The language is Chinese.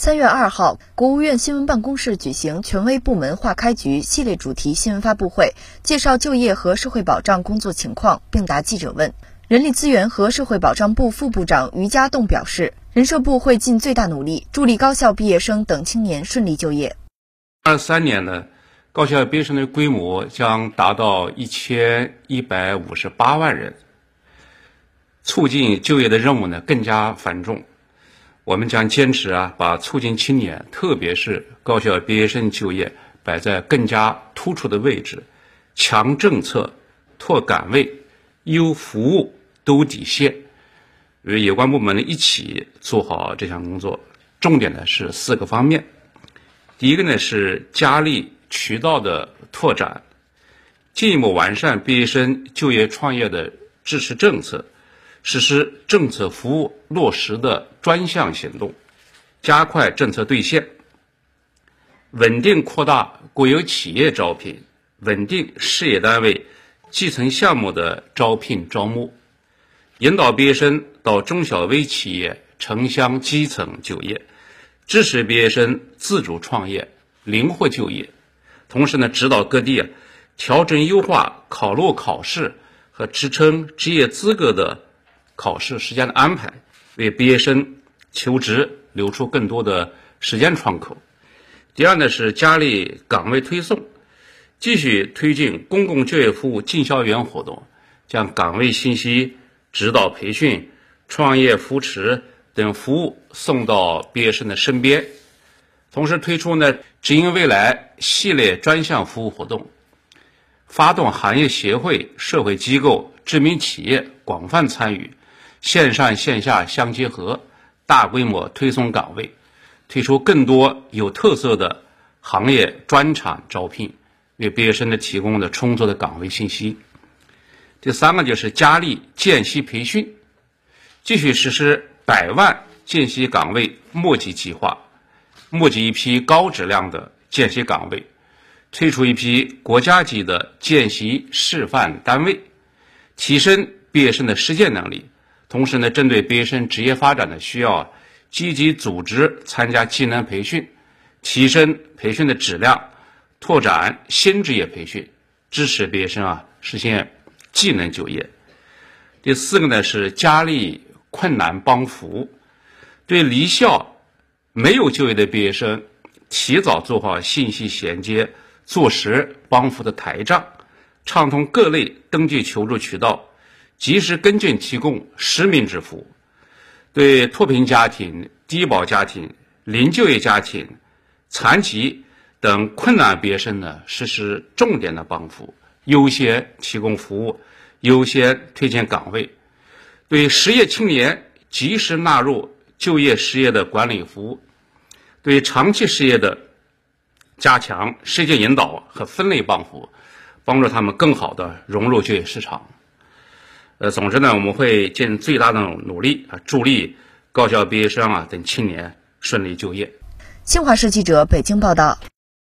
三月二号，国务院新闻办公室举行权威部门化开局系列主题新闻发布会，介绍就业和社会保障工作情况，并答记者问。人力资源和社会保障部副部长于家栋表示，人社部会尽最大努力，助力高校毕业生等青年顺利就业。二三年呢，高校毕业生的规模将达到一千一百五十八万人，促进就业的任务呢更加繁重。我们将坚持啊，把促进青年，特别是高校毕业生就业摆在更加突出的位置，强政策、拓岗位、优服务、兜底线，与有关部门一起做好这项工作。重点呢是四个方面。第一个呢是加力渠道的拓展，进一步完善毕业生就业创业的支持政策。实施政策服务落实的专项行动，加快政策兑现，稳定扩大国有企业招聘，稳定事业单位基层项目的招聘招募，引导毕业生到中小微企业、城乡基层就业，支持毕业生自主创业、灵活就业。同时呢，指导各地啊调整优化考录考试和职称职业资格的。考试时间的安排，为毕业生求职留出更多的时间窗口。第二呢是加力岗位推送，继续推进公共就业服务进校园活动，将岗位信息、指导培训、创业扶持等服务送到毕业生的身边。同时推出呢知音未来系列专项服务活动，发动行业协会、社会机构、知名企业广泛参与。线上线下相结合，大规模推送岗位，推出更多有特色的行业专场招聘，为毕业生的提供了充足的岗位信息。第三个就是加力见习培训，继续实施百万见习岗位募集计划，募集一批高质量的见习岗位，推出一批国家级的见习示范单位，提升毕业生的实践能力。同时呢，针对毕业生职业发展的需要，积极组织参加技能培训，提升培训的质量，拓展新职业培训，支持毕业生啊实现技能就业。第四个呢是加力困难帮扶，对离校没有就业的毕业生，提早做好信息衔接，做实帮扶的台账，畅通各类登记求助渠道。及时跟进，提供实名制服务，对脱贫家庭、低保家庭、零就业家庭、残疾等困难毕业生呢实施重点的帮扶，优先提供服务，优先推荐岗位。对失业青年及时纳入就业失业的管理服务，对长期失业的加强实践引导和分类帮扶，帮助他们更好的融入就业市场。呃，总之呢，我们会尽最大的努力啊，助力高校毕业生啊等青年顺利就业。新华社记者北京报道。